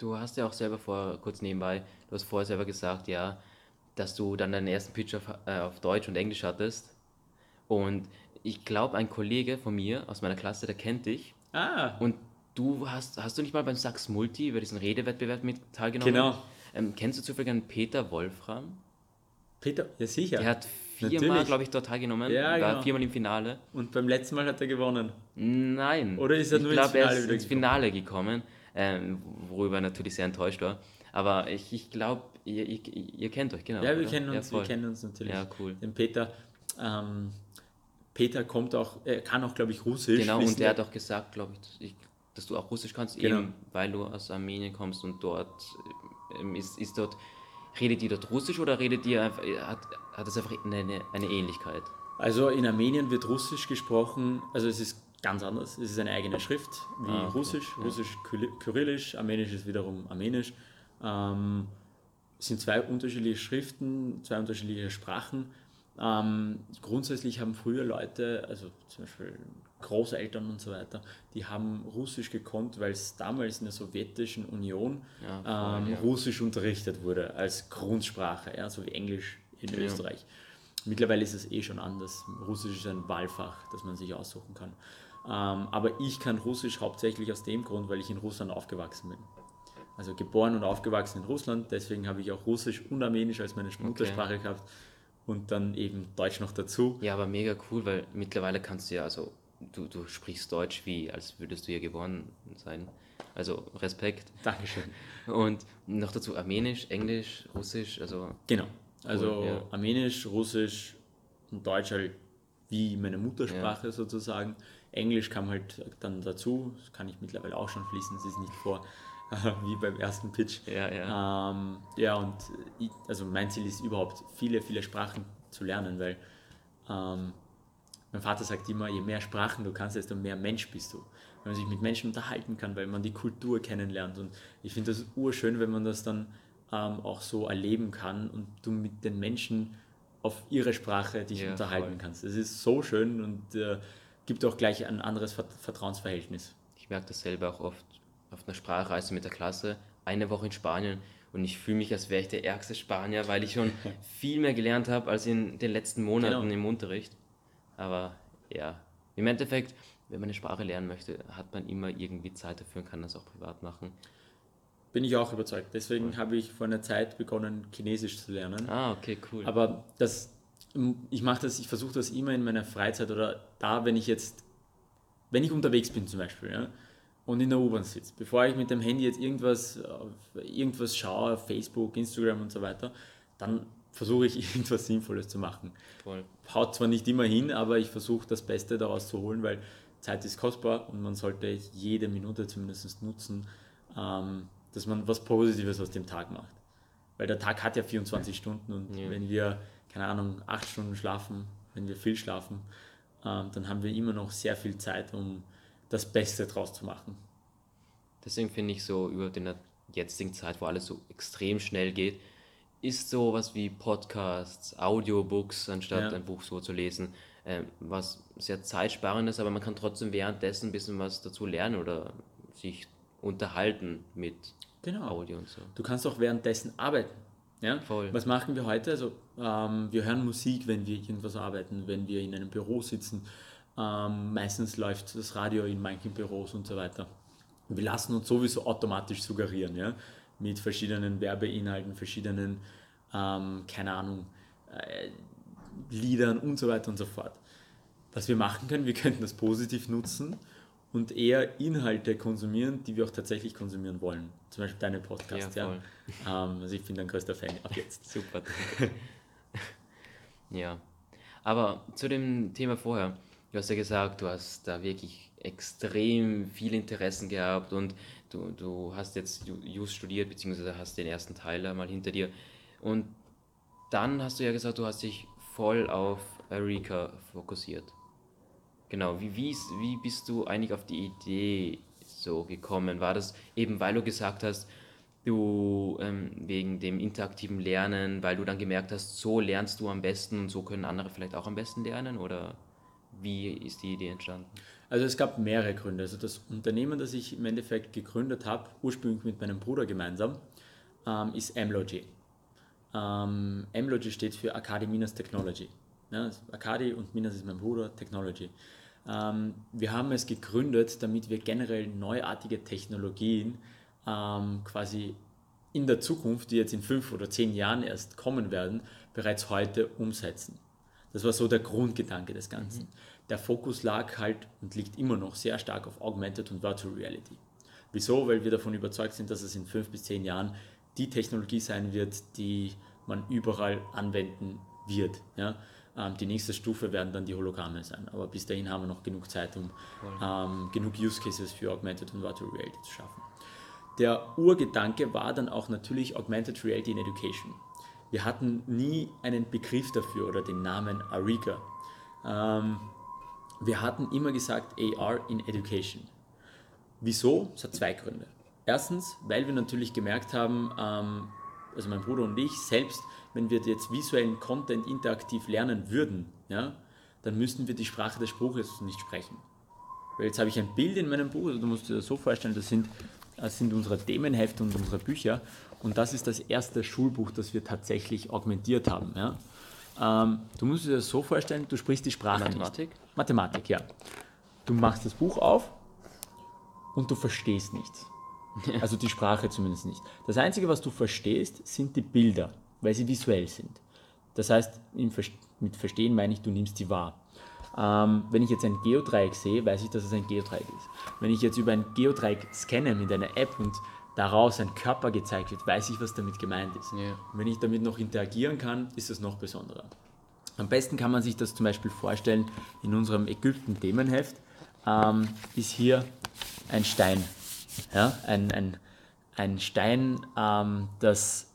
du hast ja auch selber vor, kurz nebenbei, du hast vorher selber gesagt, ja, dass du dann deinen ersten Pitch auf, äh, auf Deutsch und Englisch hattest. Und ich glaube, ein Kollege von mir aus meiner Klasse, der kennt dich. Ah. Und du hast, hast du nicht mal beim Sachs Multi über diesen Redewettbewerb mit teilgenommen? Genau. Ähm, kennst du zufällig einen Peter Wolfram? Peter, ja sicher. Der hat viermal, glaube ich, dort teilgenommen. Ja, war genau. viermal im Finale. Und beim letzten Mal hat er gewonnen. Nein. Oder ist er ich nur ins glaub, er Finale ist wieder ins Finale gekommen, ähm, worüber er natürlich sehr enttäuscht war. Aber ich, ich glaube, ihr, ihr, ihr kennt euch, genau. Ja, wir oder? kennen uns, wir voll. kennen uns natürlich. Ja, cool. Den Peter, ähm, Peter kommt auch, er kann auch, glaube ich, Russisch. Genau, und der hat auch gesagt, glaube ich, dass du auch Russisch kannst, Genau. eben weil du aus Armenien kommst und dort ähm, ist, ist dort, redet ihr dort Russisch oder redet ihr einfach, hat, hat es einfach eine, eine Ähnlichkeit? Also in Armenien wird Russisch gesprochen, also es ist ganz anders. Es ist eine eigene Schrift wie Ah, okay. Russisch. Russisch Kyri- Kyrillisch, Armenisch ist wiederum Armenisch. Ähm, es sind zwei unterschiedliche Schriften, zwei unterschiedliche Sprachen. Ähm, grundsätzlich haben früher Leute, also zum Beispiel Großeltern und so weiter, die haben Russisch gekonnt, weil es damals in der Sowjetischen Union Ja, voll, ähm, ja. Russisch unterrichtet wurde als Grundsprache, ja, so wie Englisch in Ja. Österreich. Mittlerweile ist es eh schon anders. Russisch ist ein Wahlfach, das man sich aussuchen kann. Ähm, aber ich kann Russisch hauptsächlich aus dem Grund, weil ich in Russland aufgewachsen bin. Also geboren und aufgewachsen in Russland, deswegen habe ich auch Russisch und Armenisch als meine Muttersprache gehabt und dann eben Deutsch noch dazu. Ja, aber mega cool, weil mittlerweile kannst du ja, also du, du sprichst Deutsch wie, als würdest du hier geboren sein. Also Respekt. Dankeschön. Und noch dazu Armenisch, Englisch, Russisch, also Genau. Also Cool, ja. Armenisch, Russisch und Deutsch halt wie meine Muttersprache sozusagen. Englisch kam halt dann dazu, das kann ich mittlerweile auch schon fließen, es ist nicht vor wie beim ersten Pitch. ja, ja. Ähm, ja, und ich, also mein Ziel ist überhaupt, viele, viele Sprachen zu lernen, weil ähm, mein Vater sagt immer, je mehr Sprachen du kannst, desto mehr Mensch bist du. Wenn man sich mit Menschen unterhalten kann, weil man die Kultur kennenlernt. Und ich finde das urschön, wenn man das dann ähm, auch so erleben kann und du mit den Menschen auf ihre Sprache dich Ja, unterhalten voll. kannst. Es ist so schön und äh, gibt auch gleich ein anderes Vert- Vertrauensverhältnis. Ich merke das selber auch oft auf einer Sprachreise mit der Klasse, eine Woche in Spanien und ich fühle mich, als wäre ich der ärgste Spanier, weil ich schon viel mehr gelernt habe als in den letzten Monaten Genau. im Unterricht. Aber ja, im Endeffekt, wenn man eine Sprache lernen möchte, hat man immer irgendwie Zeit dafür und kann das auch privat machen. Bin ich auch überzeugt. Deswegen habe ich vor einer Zeit begonnen, Chinesisch zu lernen. Ah, okay, cool. Aber das, ich mache das, ich versuche das immer in meiner Freizeit oder da, wenn ich jetzt, wenn ich unterwegs bin zum Beispiel, ja, und in der U-Bahn sitze, bevor ich mit dem Handy jetzt irgendwas, auf- irgendwas schaue, auf Facebook, Instagram und so weiter, dann versuche ich irgendwas Sinnvolles zu machen. Voll. Haut zwar nicht immer hin, aber ich versuche das Beste daraus zu holen, weil Zeit ist kostbar und man sollte jede Minute zumindest nutzen, ähm, dass man was Positives aus dem Tag macht. Weil der Tag hat ja 24 Stunden und Ja. wenn wir, keine Ahnung, acht Stunden schlafen, wenn wir viel schlafen, ähm, dann haben wir immer noch sehr viel Zeit, um das Beste draus zu machen. Deswegen finde ich so über den jetzigen Zeit, wo alles so extrem schnell geht, ist sowas wie Podcasts, Audiobooks, anstatt Ja. ein Buch so zu lesen, ähm, was sehr zeitsparend ist, aber man kann trotzdem währenddessen ein bisschen was dazu lernen oder sich unterhalten mit Genau. Audio und so. Du kannst auch währenddessen arbeiten. Ja? Voll. Was machen wir heute? Also, ähm, wir hören Musik, wenn wir irgendwas arbeiten, wenn wir in einem Büro sitzen. Ähm, meistens läuft das Radio in manchen Büros und so weiter. Wir lassen uns sowieso automatisch suggerieren, ja? mit verschiedenen Werbeinhalten, verschiedenen, ähm, keine Ahnung, äh, Liedern und so weiter und so fort. Was wir machen können, wir könnten das positiv nutzen und eher Inhalte konsumieren, die wir auch tatsächlich konsumieren wollen. Zum Beispiel deine Podcasts. Ja, Ja. Ähm, also ich bin ein größter Fan ab jetzt. Super. ja. Aber zu dem Thema vorher, du hast ja gesagt, du hast da wirklich extrem viel Interessen gehabt und du, du hast jetzt Ju- Jus studiert, beziehungsweise hast den ersten Teil da mal hinter dir. Und dann hast du ja gesagt, du hast dich voll auf Erika fokussiert. Genau, wie, wie, wie bist du eigentlich auf die Idee so gekommen? War das eben, weil du gesagt hast, du ähm, wegen dem interaktiven Lernen, weil du dann gemerkt hast, so lernst du am besten und so können andere vielleicht auch am besten lernen? Oder wie ist die Idee entstanden? Also es gab mehrere Gründe. Also das Unternehmen, das ich im Endeffekt gegründet habe, ursprünglich mit meinem Bruder gemeinsam, ähm, ist Mlogy. Ähm, Mlogy steht für Arcadi Minas Technology. Ja, Arcadi und Minas ist mein Bruder, Technology. Ähm, wir haben es gegründet, damit wir generell neuartige Technologien ähm, quasi in der Zukunft, die jetzt in fünf oder zehn Jahren erst kommen werden, bereits heute umsetzen. Das war so der Grundgedanke des Ganzen. Mhm. Der Fokus lag halt und liegt immer noch sehr stark auf Augmented und Virtual Reality. Wieso? Weil wir davon überzeugt sind, dass es in fünf bis zehn Jahren die Technologie sein wird, die man überall anwenden wird. Ja? Ähm, die nächste Stufe werden dann die Hologramme sein. Aber bis dahin haben wir noch genug Zeit, um ähm, genug Use Cases für Augmented und Virtual Reality zu schaffen. Der Urgedanke war dann auch natürlich Augmented Reality in Education. Wir hatten nie einen Begriff dafür oder den Namen Ariga. Ähm, wir hatten immer gesagt AR in Education. Wieso? Es hat zwei Gründe. Erstens, weil wir natürlich gemerkt haben, ähm, also mein Bruder und ich selbst, wenn wir jetzt visuellen Content interaktiv lernen würden, ja, dann müssten wir die Sprache des Spruches nicht sprechen. Weil jetzt habe ich ein Bild in meinem Buch, also du musst dir das so vorstellen, das sind, das sind unsere Themenhefte und unsere Bücher und das ist das erste Schulbuch, das wir tatsächlich augmentiert haben. Ja. Ähm, du musst dir das so vorstellen, du sprichst die Sprache Mathematik? nicht. Mathematik, ja. Du machst das Buch auf und du verstehst nichts. Also die Sprache zumindest nicht. Das Einzige, was du verstehst, sind die Bilder, weil sie visuell sind. Das heißt, mit Verstehen meine ich, du nimmst sie wahr. Ähm, wenn ich jetzt ein Geodreieck sehe, weiß ich, dass es ein Geodreieck ist. Wenn ich jetzt über ein Geodreieck scanne mit einer App und daraus ein Körper gezeigt wird, weiß ich, was damit gemeint ist. Ja. Und wenn ich damit noch interagieren kann, ist es noch besonderer. Am besten kann man sich das zum Beispiel vorstellen, in unserem Ägypten-Themenheft ähm, ist hier ein Stein. Ja? Ein, ein, ein Stein, ähm, das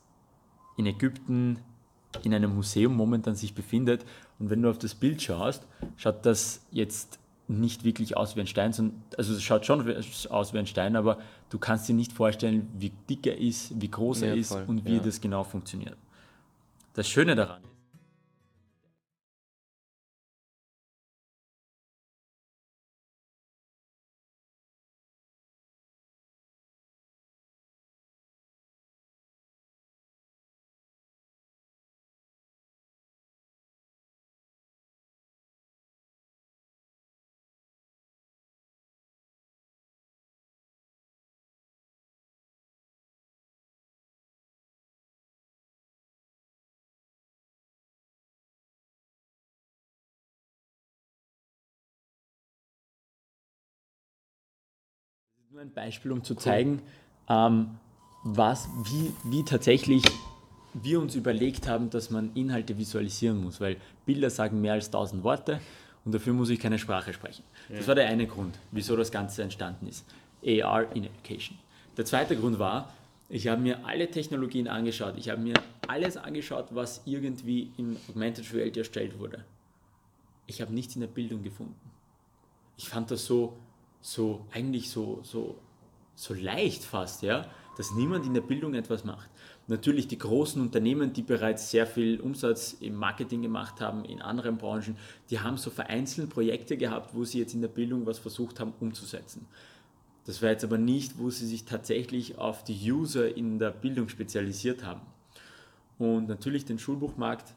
in Ägypten in einem Museum momentan sich befindet. Und wenn du auf das Bild schaust, schaut das jetzt nicht wirklich aus wie ein Stein, sondern, also es schaut schon aus wie ein Stein, aber du kannst dir nicht vorstellen, wie dick er ist, wie groß ja, er ist voll, und wie ja. das genau funktioniert. Das Schöne daran ist, nur ein Beispiel, um zu zeigen, ähm, was, wie, wie tatsächlich wir uns überlegt haben, dass man Inhalte visualisieren muss, weil Bilder sagen mehr als tausend Worte und dafür muss ich keine Sprache sprechen. Ja. Das war der eine Grund, wieso das Ganze entstanden ist. AR in Education. Der zweite Grund war, ich habe mir alle Technologien angeschaut. Ich habe mir alles angeschaut, was irgendwie in Augmented Reality erstellt wurde. Ich habe nichts in der Bildung gefunden. Ich fand das so so eigentlich so, so, so leicht fast, ja, dass niemand in der Bildung etwas macht. Natürlich die großen Unternehmen, die bereits sehr viel Umsatz im Marketing gemacht haben, in anderen Branchen, die haben so vereinzelt Projekte gehabt, wo sie jetzt in der Bildung was versucht haben umzusetzen. Das war jetzt aber nicht, wo sie sich tatsächlich auf die User in der Bildung spezialisiert haben. Und natürlich den Schulbuchmarkt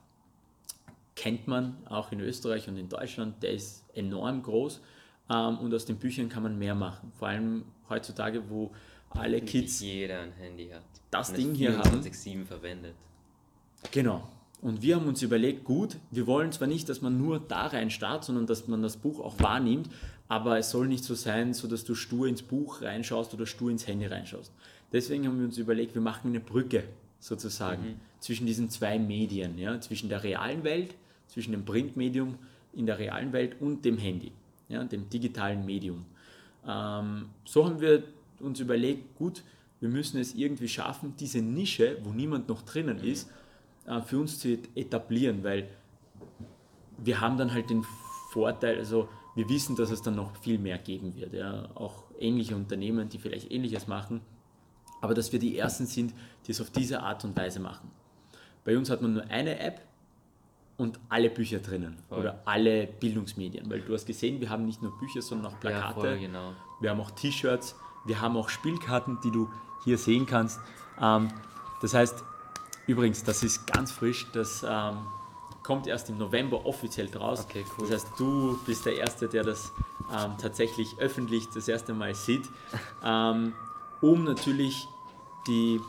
kennt man auch in Österreich und in Deutschland, der ist enorm groß. Ähm, und aus den Büchern kann man mehr machen. Vor allem heutzutage, wo alle Kids jeder ein Handy hat. Das Ding hier haben. 7 verwendet. Genau. Und wir haben uns überlegt, gut, wir wollen zwar nicht, dass man nur da rein startet, sondern dass man das Buch auch wahrnimmt, aber es soll nicht so sein, so dass du stur ins Buch reinschaust oder stur ins Handy reinschaust. Deswegen haben wir uns überlegt, wir machen eine Brücke sozusagen mhm. zwischen diesen zwei Medien, ja, zwischen der realen Welt, zwischen dem Printmedium in der realen Welt und dem Handy ja, dem digitalen Medium. Ähm, so haben wir uns überlegt, gut, wir müssen es irgendwie schaffen, diese Nische, wo niemand noch drinnen ist, äh, für uns zu etablieren, weil wir haben dann halt den Vorteil, also wir wissen, dass es dann noch viel mehr geben wird, ja, auch ähnliche Unternehmen, die vielleicht ähnliches machen, aber dass wir die Ersten sind, die es auf diese Art und Weise machen. Bei uns hat man nur eine App, und alle Bücher drinnen Voll. oder alle Bildungsmedien, weil du hast gesehen, wir haben nicht nur Bücher, sondern auch Plakate, Ja, voll, genau. wir haben auch T-Shirts, wir haben auch Spielkarten, die du hier sehen kannst. Ähm, das heißt, übrigens, das ist ganz frisch, das ähm, kommt erst im November offiziell raus. Okay, cool. Das heißt, du bist der Erste, der das ähm, tatsächlich öffentlich das erste Mal sieht, ähm, um natürlich die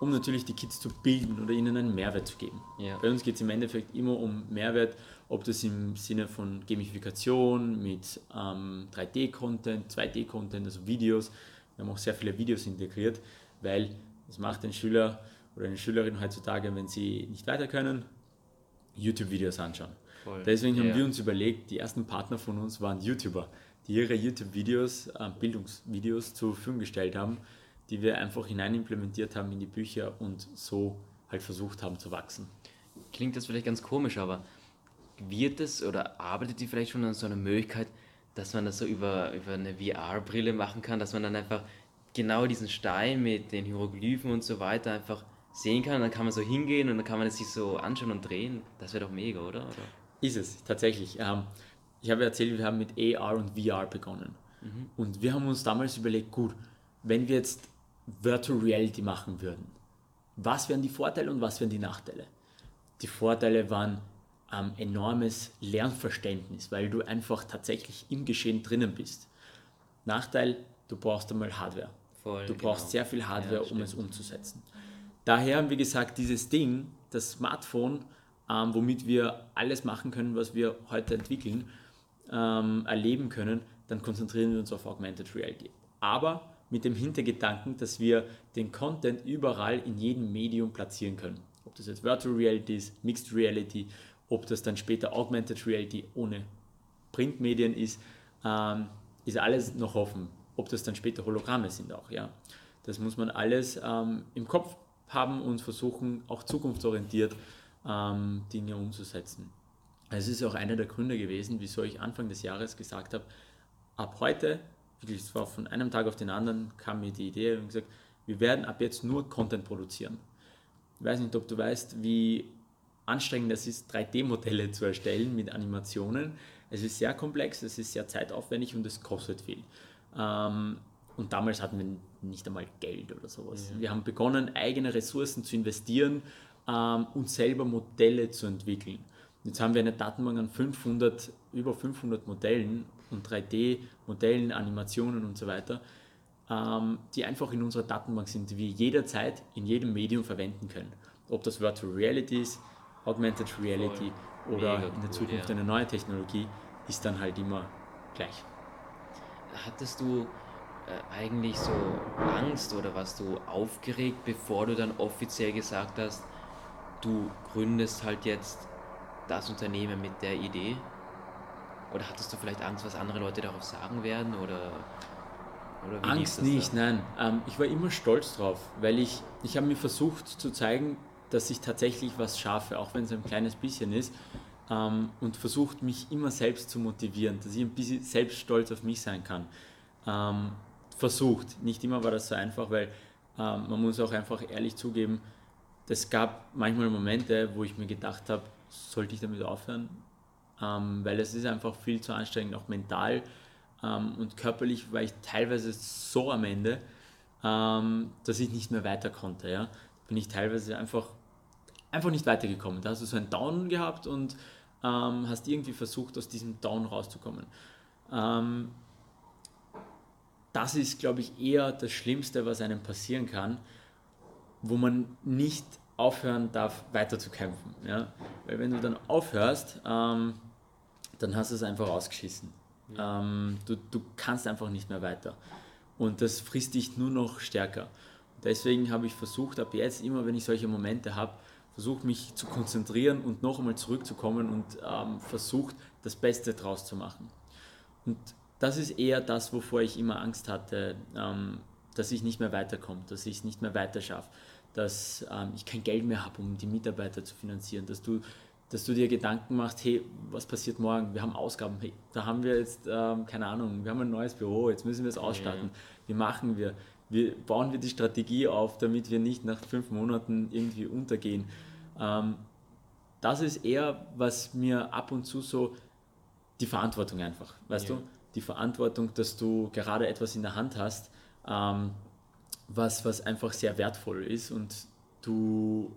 um natürlich die Kids zu bilden oder ihnen einen Mehrwert zu geben. Ja. Bei uns geht es im Endeffekt immer um Mehrwert, ob das im Sinne von Gamification mit ähm, 3D-Content, 2D-Content, also Videos. Wir haben auch sehr viele Videos integriert, weil das macht ein Schüler oder eine Schülerin heutzutage, wenn sie nicht weiter können, YouTube-Videos anschauen. Voll. Deswegen haben Ja. wir uns überlegt, die ersten Partner von uns waren YouTuber, die ihre YouTube-Videos, äh, Bildungsvideos zur Verfügung gestellt haben, die wir einfach hinein implementiert haben in die Bücher und so halt versucht haben zu wachsen. Klingt das vielleicht ganz komisch, aber wird es oder arbeitet ihr vielleicht schon an so einer Möglichkeit, dass man das so über, über eine VR-Brille machen kann, dass man dann einfach genau diesen Stein mit den Hieroglyphen und so weiter einfach sehen kann und dann kann man so hingehen und dann kann man es sich so anschauen und drehen. Das wäre doch mega, oder? oder? Ist es, tatsächlich. Ähm, ich habe erzählt, wir haben mit AR und VR begonnen. Und wir haben uns damals überlegt, gut, wenn wir jetzt Virtual Reality machen würden, was wären die Vorteile und was wären die Nachteile? Die Vorteile waren ähm, enormes Lernverständnis, weil du einfach tatsächlich im Geschehen drinnen bist. Nachteil, du brauchst einmal Hardware. Voll, Du genau. brauchst sehr viel Hardware, Ja, um es umzusetzen. Daher haben wir gesagt, dieses Ding, das Smartphone, ähm, womit wir alles machen können, was wir heute entwickeln, ähm, erleben können, dann konzentrieren wir uns auf Augmented Reality. Aber mit dem Hintergedanken, dass wir den Content überall in jedem Medium platzieren können. Ob das jetzt Virtual Reality ist, Mixed Reality, ob das dann später Augmented Reality ohne Printmedien ist, ähm, ist alles noch offen. Ob das dann später Hologramme sind auch, ja. Das muss man alles ähm, im Kopf haben und versuchen, auch zukunftsorientiert ähm, Dinge umzusetzen. Es ist auch einer der Gründe gewesen, wieso ich Anfang des Jahres gesagt habe, ab heute, wirklich, es war von einem Tag auf den anderen, kam mir die Idee und gesagt, wir werden ab jetzt nur Content produzieren. Ich weiß nicht, ob du weißt, wie anstrengend es ist, 3D-Modelle zu erstellen mit Animationen. Es ist sehr komplex, es ist sehr zeitaufwendig und es kostet viel. Ähm, und damals hatten wir nicht einmal Geld oder sowas. Wir haben begonnen, eigene Ressourcen zu investieren ähm, und selber Modelle zu entwickeln. Jetzt haben wir eine Datenbank an 500, über 500 Modellen und 3D-Modellen, Animationen und so weiter, ähm, die einfach in unserer Datenbank sind, die wir jederzeit in jedem Medium verwenden können. Ob das Virtual Reality ist, Augmented Reality oder Mega in der cool, Zukunft ja. eine neue Technologie, ist dann halt immer gleich. Hattest du äh, eigentlich so Angst oder warst du aufgeregt, bevor du dann offiziell gesagt hast, du gründest halt jetzt das Unternehmen mit der Idee? Oder hattest du vielleicht Angst, was andere Leute darauf sagen werden? Oder, oder Angst nicht, da? nein. Ähm, ich war immer stolz drauf, weil ich, ich habe mir versucht zu zeigen, dass ich tatsächlich was schaffe, auch wenn es ein kleines bisschen ist. Ähm, und versucht mich immer selbst zu motivieren, dass ich ein bisschen selbst stolz auf mich sein kann. Ähm, versucht. Nicht immer war das so einfach, weil ähm, man muss auch einfach ehrlich zugeben, es gab manchmal Momente, wo ich mir gedacht habe, sollte ich damit aufhören? Ähm, weil es ist einfach viel zu anstrengend, auch mental ähm, und körperlich war ich teilweise so am Ende, ähm, dass ich nicht mehr weiter konnte. Ja? Bin ich teilweise einfach, einfach nicht weitergekommen. Da hast du so einen Down gehabt und ähm, hast irgendwie versucht, aus diesem Down rauszukommen. Ähm, das ist, glaube ich, eher das Schlimmste, was einem passieren kann, wo man nicht aufhören darf, weiter zu kämpfen. Ja? Weil wenn du dann aufhörst, ähm, dann hast du es einfach ausgeschissen. Ähm, du, du kannst einfach nicht mehr weiter. Und das frisst dich nur noch stärker. Deswegen habe ich versucht, ab jetzt, immer wenn ich solche Momente habe, versucht mich zu konzentrieren und noch einmal zurückzukommen und ähm, versucht, das Beste draus zu machen. Und das ist eher das, wovor ich immer Angst hatte, ähm, dass ich nicht mehr weiterkomme, dass ich es nicht mehr weiter schaffe, dass ähm, ich kein Geld mehr habe, um die Mitarbeiter zu finanzieren, dass du, dass du dir Gedanken machst, hey, was passiert morgen? Wir haben Ausgaben, hey, da haben wir jetzt, ähm, keine Ahnung, wir haben ein neues Büro, jetzt müssen wir es ausstatten. Wie machen wir? Wie bauen wir die Strategie auf, damit wir nicht nach fünf Monaten irgendwie untergehen? Ähm, das ist eher, was mir ab und zu so die Verantwortung einfach, weißt Ja. du? Die Verantwortung, dass du gerade etwas in der Hand hast, ähm, was, was einfach sehr wertvoll ist und du,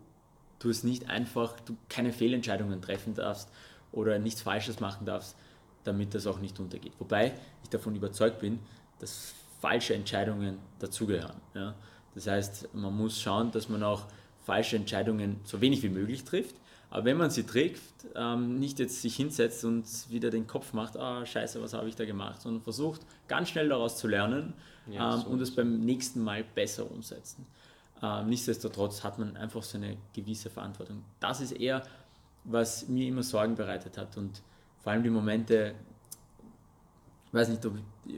du es nicht einfach, du keine Fehlentscheidungen treffen darfst oder nichts Falsches machen darfst, damit das auch nicht untergeht. Wobei ich davon überzeugt bin, dass falsche Entscheidungen dazugehören. Ja? Das heißt, man muss schauen, dass man auch falsche Entscheidungen so wenig wie möglich trifft. Aber wenn man sie trifft, ähm, nicht jetzt sich hinsetzt und wieder den Kopf macht, ah scheiße, was habe ich da gemacht, sondern versucht ganz schnell daraus zu lernen Ja, ähm, so und es beim nächsten Mal besser umsetzen. Ähm, nichtsdestotrotz hat man einfach so eine gewisse Verantwortung. Das ist eher, was mir immer Sorgen bereitet hat und vor allem die Momente, ich weiß nicht, ob,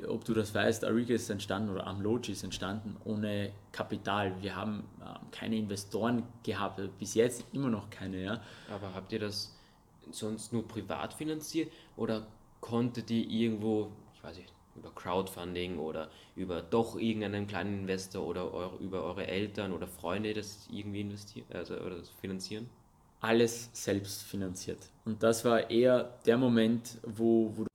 ob du das weißt, Ariga ist entstanden oder Amlogi ist entstanden ohne Kapital. Wir haben ähm, keine Investoren gehabt, äh, bis jetzt immer noch keine. Ja? Aber habt ihr das sonst nur privat finanziert oder konntet ihr irgendwo, ich weiß nicht, über Crowdfunding oder über doch irgendeinen kleinen Investor oder eu über eure Eltern oder Freunde das irgendwie investieren, also oder das finanzieren? alles selbst finanziert. Und das war eher der Moment, wo, wo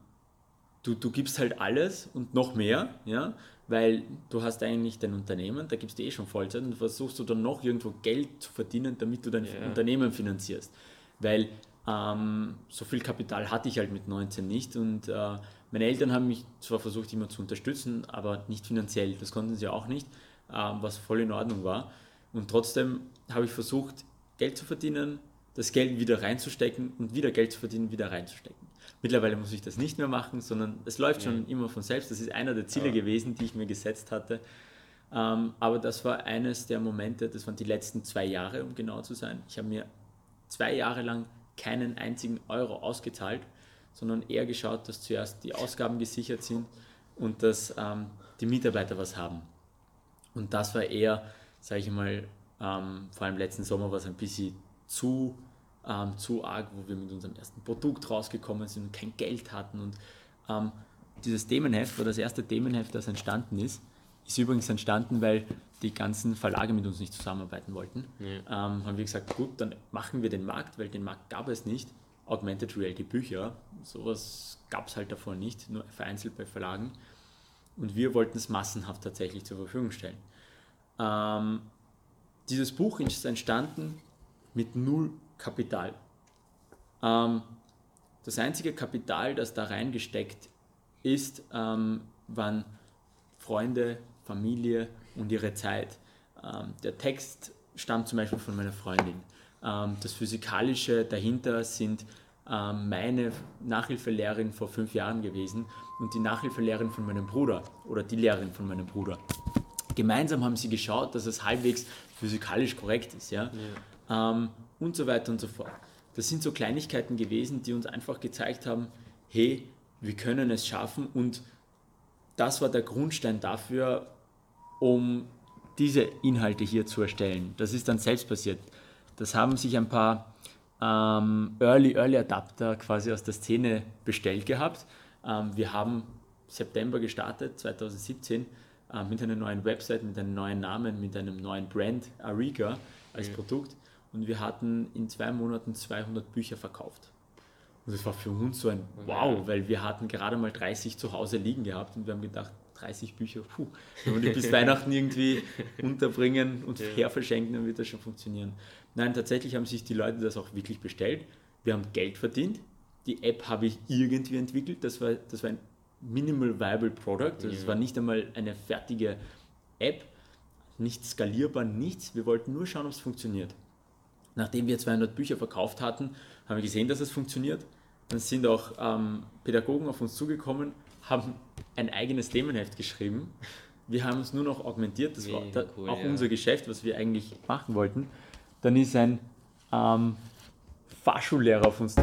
du, du gibst halt alles und noch mehr, ja, weil du hast eigentlich dein Unternehmen, da gibst du eh schon Vollzeit und versuchst du dann noch irgendwo Geld zu verdienen, damit du dein Ja. Unternehmen finanzierst. Weil ähm, so viel Kapital hatte ich halt mit 19 nicht und äh, meine Eltern haben mich zwar versucht immer zu unterstützen, aber nicht finanziell, das konnten sie auch nicht, ähm, was voll in Ordnung war. Und trotzdem habe ich versucht, Geld zu verdienen, das Geld wieder reinzustecken und wieder Geld zu verdienen, wieder reinzustecken. Mittlerweile muss ich das nicht mehr machen, sondern es läuft schon immer von selbst. Das ist einer der Ziele Ja. gewesen, die ich mir gesetzt hatte. Ähm, aber das war eines der Momente, das waren die letzten zwei Jahre, um genau zu sein. Ich habe mir zwei Jahre lang keinen einzigen Euro ausgezahlt, sondern eher geschaut, dass zuerst die Ausgaben gesichert sind und dass ähm, die Mitarbeiter was haben. Und das war eher, sage ich mal, ähm, vor allem letzten Sommer war es ein bisschen zu, ähm, zu arg, wo wir mit unserem ersten Produkt rausgekommen sind und kein Geld hatten. Und ähm, dieses Themenheft war das erste Themenheft, das entstanden ist. Ist übrigens entstanden, weil die ganzen Verlage mit uns nicht zusammenarbeiten wollten. Ähm, haben wir gesagt, gut, dann machen wir den Markt, weil den Markt gab es nicht. Augmented Reality Bücher, sowas gab es halt davor nicht, nur vereinzelt bei Verlagen. Und wir wollten es massenhaft tatsächlich zur Verfügung stellen. Ähm, dieses Buch ist entstanden mit null Kapital. Ähm, das einzige Kapital, das da reingesteckt ist, ähm, waren Freunde, Familie und ihre Zeit. Ähm, der Text stammt zum Beispiel von meiner Freundin. Ähm, das Physikalische dahinter sind ähm, meine Nachhilfelehrerin vor fünf Jahren gewesen und die Nachhilfelehrerin von meinem Bruder oder die Lehrerin von meinem Bruder. Gemeinsam haben sie geschaut, dass es halbwegs physikalisch korrekt ist, ja, Ähm, und so weiter und so fort. Das sind so Kleinigkeiten gewesen, die uns einfach gezeigt haben, hey, wir können es schaffen und das war der Grundstein dafür, um diese Inhalte hier zu erstellen. Das ist dann selbst passiert. Das haben sich ein paar ähm, Early Early Adapter quasi aus der Szene bestellt gehabt. Ähm, wir haben September gestartet, 2017, äh, mit einer neuen Website, mit einem neuen Namen, mit einem neuen Brand, Ariga als Produkt. Und wir hatten in zwei Monaten 200 Bücher verkauft. Und das war für uns so ein Wow, weil wir hatten gerade mal 30 zu Hause liegen gehabt und wir haben gedacht, 30 Bücher, puh, wenn wir die bis Weihnachten irgendwie unterbringen und her verschenken, dann wird das schon funktionieren. Nein, tatsächlich haben sich die Leute das auch wirklich bestellt. Wir haben Geld verdient. Die App habe ich irgendwie entwickelt. Das war, das war ein Minimal Viable Product. Also Es war nicht einmal eine fertige App, nicht skalierbar, nichts. Wir wollten nur schauen, ob es funktioniert. Nachdem wir 200 Bücher verkauft hatten, haben wir gesehen, dass es funktioniert. Dann sind auch ähm, Pädagogen auf uns zugekommen, haben ein eigenes Themenheft geschrieben. Wir haben es nur noch augmentiert, das war Mega da, cool, auch ja. unser Geschäft, was wir eigentlich machen wollten. Dann ist ein ähm, Fahrschullehrer auf uns.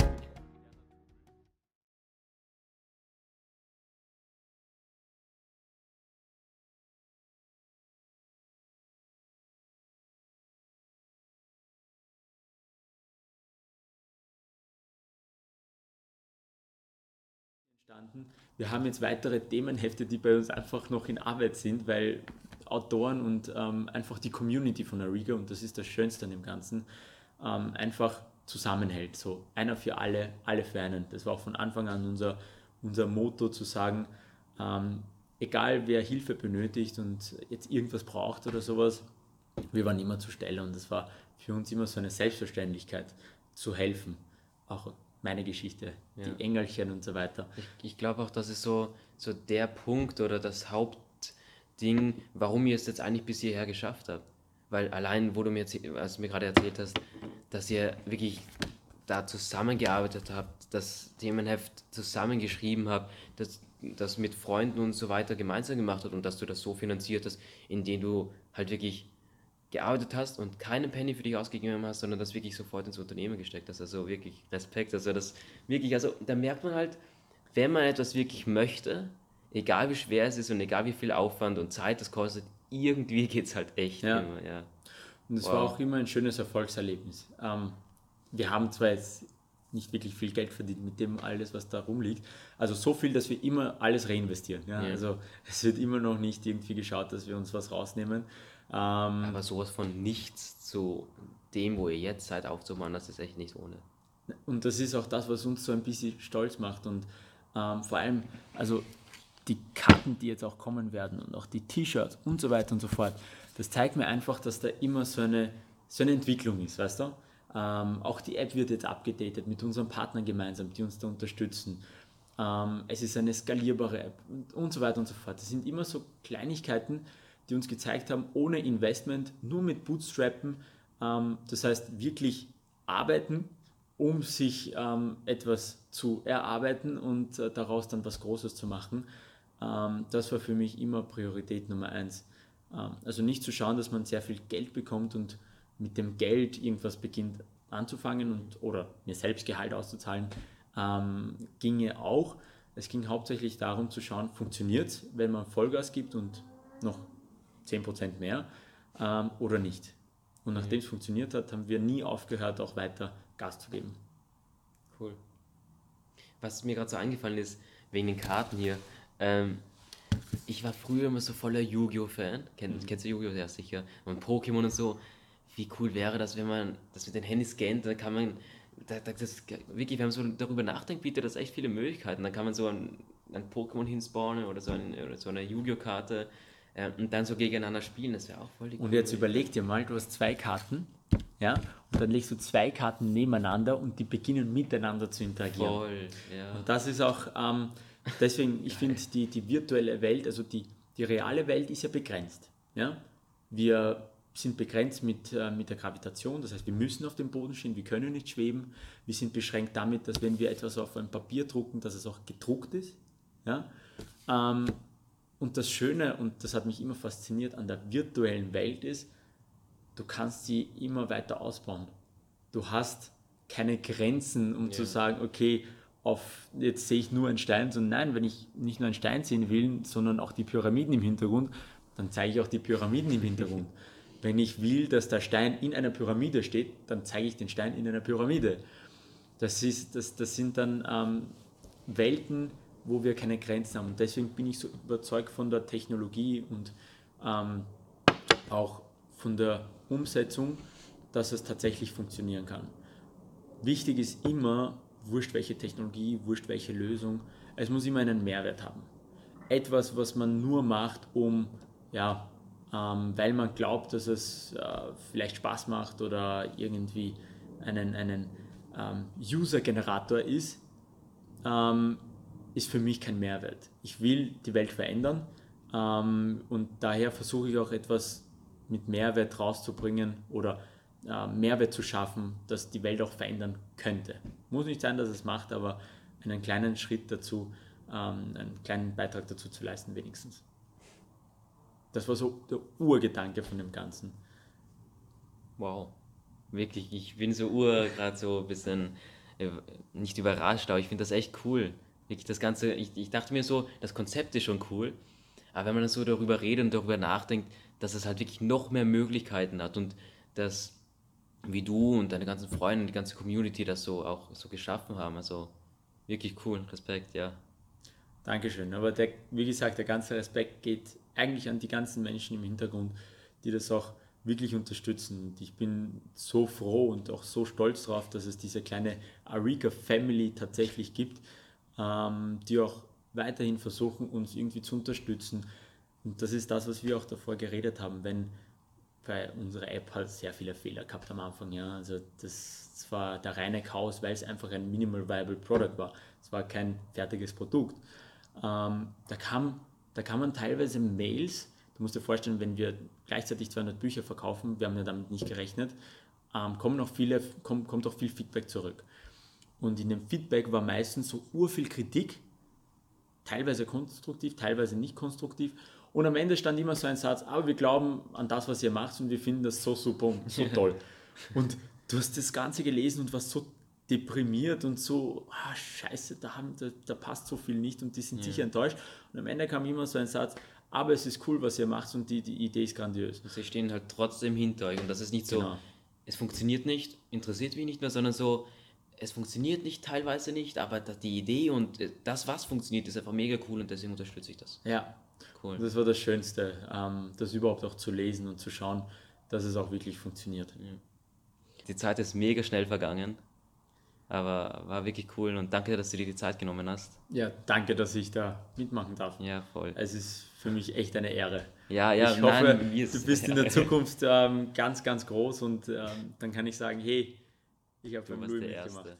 Wir haben jetzt weitere Themenhefte, die bei uns einfach noch in Arbeit sind, weil Autoren und ähm, einfach die Community von Ariga, und das ist das Schönste an dem Ganzen, ähm, einfach zusammenhält. So einer für alle, alle für einen. Das war auch von Anfang an unser, unser Motto zu sagen, ähm, egal wer Hilfe benötigt und jetzt irgendwas braucht oder sowas, wir waren immer zur Stelle und das war für uns immer so eine Selbstverständlichkeit zu helfen. Auch meine Geschichte, ja. die Engelchen und so weiter. Ich, ich glaube auch, das ist so, so der Punkt oder das Hauptding, warum ihr es jetzt eigentlich bis hierher geschafft habt. Weil allein, wo du mir, als du mir gerade erzählt hast, dass ihr wirklich da zusammengearbeitet habt, das Themenheft zusammengeschrieben habt, das, das mit Freunden und so weiter gemeinsam gemacht habt und dass du das so finanziert hast, indem du halt wirklich gearbeitet hast und keinen Penny für dich ausgegeben hast, sondern das wirklich sofort ins Unternehmen gesteckt hast. Also wirklich Respekt. Also das wirklich, also da merkt man halt, wenn man etwas wirklich möchte, egal wie schwer es ist und egal wie viel Aufwand und Zeit das kostet, irgendwie geht es halt echt ja. immer. Ja. Und es wow. war auch immer ein schönes Erfolgserlebnis. Ähm, wir haben zwar jetzt nicht wirklich viel Geld verdient mit dem alles, was da rumliegt. Also so viel, dass wir immer alles reinvestieren. Ja? ja. Also es wird immer noch nicht irgendwie geschaut, dass wir uns was rausnehmen. Ähm, Aber sowas von nichts zu dem, wo ihr jetzt seid, aufzubauen, das ist echt nicht ohne. Und das ist auch das, was uns so ein bisschen stolz macht. Und ähm, vor allem, also die Karten, die jetzt auch kommen werden und auch die T-Shirts und so weiter und so fort, das zeigt mir einfach, dass da immer so eine, so eine Entwicklung ist, weißt du? Ähm, auch die App wird jetzt abgedatet mit unseren Partnern gemeinsam, die uns da unterstützen. Ähm, es ist eine skalierbare App und, und so weiter und so fort. Das sind immer so Kleinigkeiten, die uns gezeigt haben, ohne Investment, nur mit Bootstrappen, ähm, das heißt wirklich arbeiten, um sich ähm, etwas zu erarbeiten und äh, daraus dann was Großes zu machen. Ähm, das war für mich immer Priorität Nummer eins. Ähm, also nicht zu schauen, dass man sehr viel Geld bekommt und mit dem Geld irgendwas beginnt anzufangen und, oder mir selbst Gehalt auszuzahlen, ähm, ginge auch. Es ging hauptsächlich darum zu schauen, funktioniert es, wenn man Vollgas gibt und noch 10% mehr ähm, oder nicht. Und nachdem es funktioniert hat, haben wir nie aufgehört, auch weiter Gas zu geben. Cool. Was mir gerade so eingefallen ist, wegen den Karten hier. Ähm, ich war früher immer so voller Yu-Gi-Oh!-Fan. Kenn, mhm. Kennst du Yu-Gi-Oh! Ja, sicher. Und Pokémon und so. Wie cool wäre das, wenn man das mit den Handys scannt, dann kann man. Das, wirklich, wenn man so darüber nachdenkt, bietet das echt viele Möglichkeiten. Dann kann man so ein, ein Pokémon hinspawnen oder so, ein, oder so eine Yu-Gi-Oh!-Karte äh, und dann so gegeneinander spielen, das wäre auch voll die Und jetzt überleg dir mal, du hast zwei Karten, ja, und dann legst du zwei Karten nebeneinander und die beginnen miteinander zu interagieren. Voll, ja. Und das ist auch, ähm, deswegen, ich finde, die, die virtuelle Welt, also die, die reale Welt ist ja begrenzt. Ja? Wir sind begrenzt mit, äh, mit der Gravitation, das heißt, wir müssen auf dem Boden stehen, wir können nicht schweben. Wir sind beschränkt damit, dass wenn wir etwas auf ein Papier drucken, dass es auch gedruckt ist. Ja? Ähm, und das Schöne, und das hat mich immer fasziniert an der virtuellen Welt ist, du kannst sie immer weiter ausbauen. Du hast keine Grenzen, um ja. zu sagen, okay, auf, jetzt sehe ich nur einen Stein, sondern nein, wenn ich nicht nur einen Stein sehen will, sondern auch die Pyramiden im Hintergrund, dann zeige ich auch die Pyramiden im Hintergrund. wenn ich will, dass der Stein in einer Pyramide steht, dann zeige ich den Stein in einer Pyramide. Das, ist, das, das sind dann ähm, Welten, wo wir keine Grenzen haben. Und deswegen bin ich so überzeugt von der Technologie und ähm, auch von der Umsetzung, dass es tatsächlich funktionieren kann. Wichtig ist immer, wurscht welche Technologie, wurscht welche Lösung, es muss immer einen Mehrwert haben. Etwas, was man nur macht, um, ja, ähm, weil man glaubt, dass es äh, vielleicht Spaß macht oder irgendwie einen, einen ähm, User-Generator ist, ähm, ist für mich kein Mehrwert. Ich will die Welt verändern ähm, und daher versuche ich auch etwas mit Mehrwert rauszubringen oder äh, Mehrwert zu schaffen, das die Welt auch verändern könnte. Muss nicht sein, dass es macht, aber einen kleinen Schritt dazu, ähm, einen kleinen Beitrag dazu zu leisten, wenigstens. Das war so der Urgedanke von dem Ganzen. Wow, wirklich, ich bin so ur gerade so ein bisschen äh, nicht überrascht, aber ich finde das echt cool Wirklich das Ganze, ich, ich dachte mir so, das Konzept ist schon cool, aber wenn man so darüber redet und darüber nachdenkt, dass es halt wirklich noch mehr Möglichkeiten hat und dass wie du und deine ganzen Freunde und die ganze Community das so auch so geschaffen haben. Also wirklich cool, Respekt, ja. Dankeschön. Aber der, wie gesagt, der ganze Respekt geht eigentlich an die ganzen Menschen im Hintergrund, die das auch wirklich unterstützen. Und ich bin so froh und auch so stolz darauf, dass es diese kleine Arika Family tatsächlich gibt, ähm, die auch weiterhin versuchen, uns irgendwie zu unterstützen. Und das ist das, was wir auch davor geredet haben, wenn bei unserer App halt sehr viele Fehler gehabt am Anfang. Ja. Also das, das war der reine Chaos, weil es einfach ein Minimal Viable Product war. Es war kein fertiges Produkt. Ähm, da, kam, da kamen teilweise Mails, du musst dir vorstellen, wenn wir gleichzeitig 200 Bücher verkaufen, wir haben ja damit nicht gerechnet, ähm, kommen auch viele, kommt, kommt auch viel Feedback zurück. Und in dem Feedback war meistens so urviel Kritik, teilweise konstruktiv, teilweise nicht konstruktiv. Und am Ende stand immer so ein Satz, aber wir glauben an das, was ihr macht und wir finden das so super und so toll. und du hast das Ganze gelesen und warst so deprimiert und so, ah, scheiße, da, haben, da, da passt so viel nicht und die sind ja. sicher enttäuscht. Und am Ende kam immer so ein Satz, aber es ist cool, was ihr macht und die, die Idee ist grandios. Und sie stehen halt trotzdem hinter euch und das ist nicht so, genau. es funktioniert nicht, interessiert mich nicht mehr, sondern so, es funktioniert nicht, teilweise nicht, aber die Idee und äh, das, was funktioniert, ist einfach mega cool und deswegen unterstütze ich das. Ja, cool. Das war das Schönste, ähm, das überhaupt auch zu lesen und zu schauen, dass es auch wirklich funktioniert. Die Zeit ist mega schnell vergangen, aber war wirklich cool und danke, dass du dir die Zeit genommen hast. Ja, danke, dass ich da mitmachen darf. Ja, voll. Es ist für mich echt eine Ehre. Ja, ja, ich hoffe, nein, du bist in der Zukunft ähm, ganz, ganz groß und ähm, dann kann ich sagen, hey, ich habe beim Louis mitgemacht.